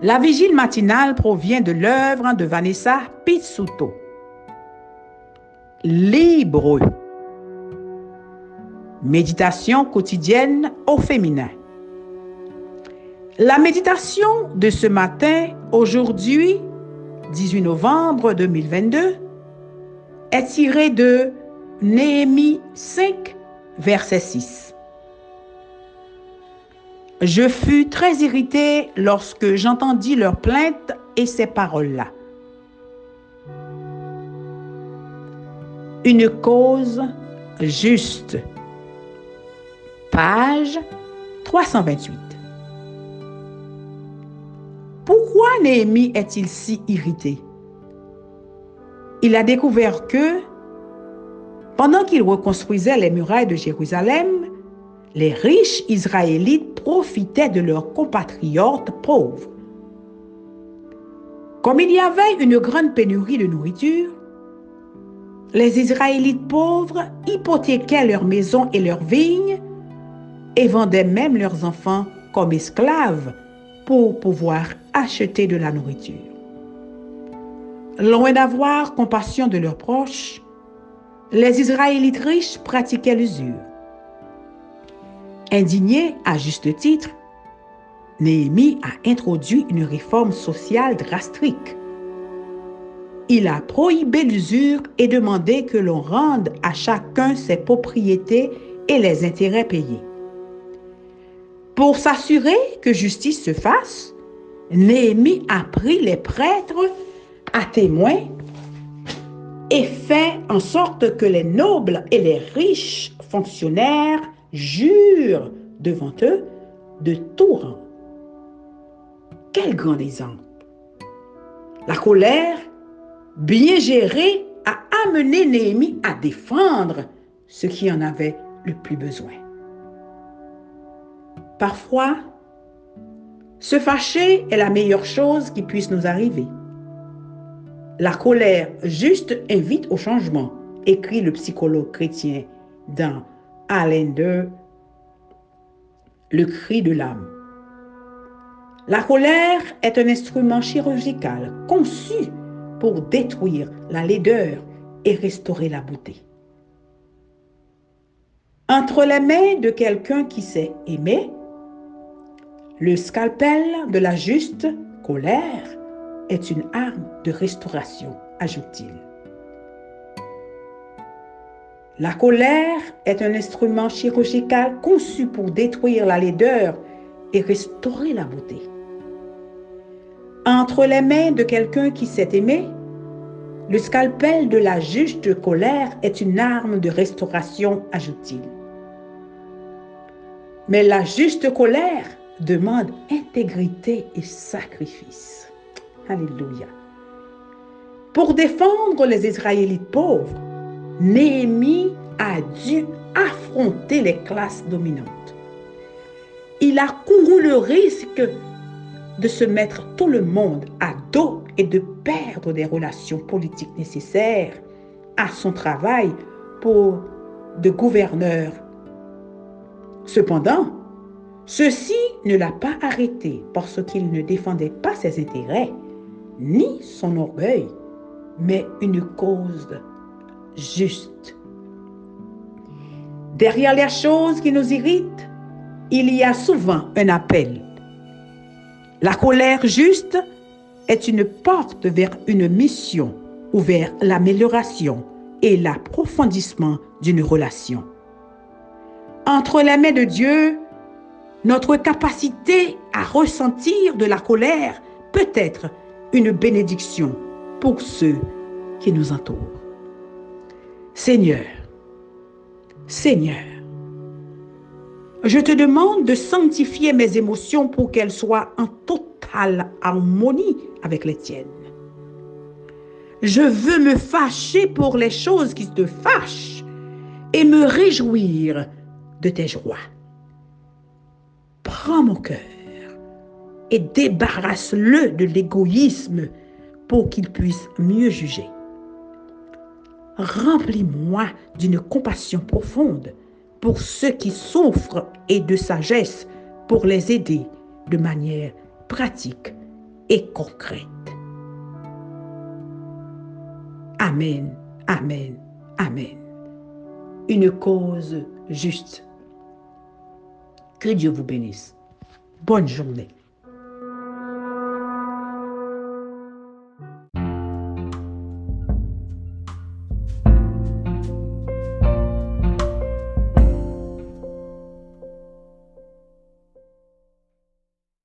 La vigile matinale provient de l'œuvre de Vanessa Pizzuto. Libre. Méditation quotidienne au féminin. La méditation de ce matin, aujourd'hui, 18 novembre 2022, est tirée de Néhémie 5, verset 6. Je fus très irrité lorsque j'entendis leurs plaintes et ces paroles-là. Une cause juste. Page 328. Pourquoi Néhémie est-il si irrité? Il a découvert que, pendant qu'il reconstruisait les murailles de Jérusalem, les riches Israélites profitaient de leurs compatriotes pauvres. Comme il y avait une grande pénurie de nourriture, les Israélites pauvres hypothéquaient leurs maisons et leurs vignes et vendaient même leurs enfants comme esclaves pour pouvoir acheter de la nourriture. Loin d'avoir compassion de leurs proches, les Israélites riches pratiquaient l'usure. Indigné à juste titre, Néhémie a introduit une réforme sociale drastique. Il a prohibé l'usure et demandé que l'on rende à chacun ses propriétés et les intérêts payés. Pour s'assurer que justice se fasse, Néhémie a pris les prêtres à témoin et fait en sorte que les nobles et les riches fonctionnaires jure devant eux de tout rendre. Quel grand exemple! La colère, bien gérée, a amené Néhémie à défendre ce qui en avait le plus besoin. Parfois, se fâcher est la meilleure chose qui puisse nous arriver. La colère juste invite au changement, écrit le psychologue chrétien dans Alain de Le cri de l'âme. La colère est un instrument chirurgical conçu pour détruire la laideur et restaurer la beauté. Entre les mains de quelqu'un qui sait aimer, le scalpel de la juste colère est une arme de restauration, ajoute-t-il. La colère est un instrument chirurgical conçu pour détruire la laideur et restaurer la beauté. Entre les mains de quelqu'un qui s'est aimé, le scalpel de la juste colère est une arme de restauration, ajoute-t-il. Mais la juste colère demande intégrité et sacrifice. Alléluia. Pour défendre les Israélites pauvres, Néhémie a dû affronter les classes dominantes. Il a couru le risque de se mettre tout le monde à dos et de perdre des relations politiques nécessaires à son travail pour de gouverneur. Cependant, ceci ne l'a pas arrêté parce qu'il ne défendait pas ses intérêts ni son orgueil, mais une cause juste. Derrière les choses qui nous irritent, il y a souvent un appel. La colère juste est une porte vers une mission ou vers l'amélioration et l'approfondissement d'une relation. Entre les mains de Dieu, notre capacité à ressentir de la colère peut être une bénédiction pour ceux qui nous entourent. Seigneur, Seigneur, je te demande de sanctifier mes émotions pour qu'elles soient en totale harmonie avec les tiennes. Je veux me fâcher pour les choses qui te fâchent et me réjouir de tes joies. Prends mon cœur et débarrasse-le de l'égoïsme pour qu'il puisse mieux juger. Remplis-moi d'une compassion profonde pour ceux qui souffrent et de sagesse pour les aider de manière pratique et concrète. Amen, Amen, Amen. Une cause juste. Que Dieu vous bénisse. Bonne journée.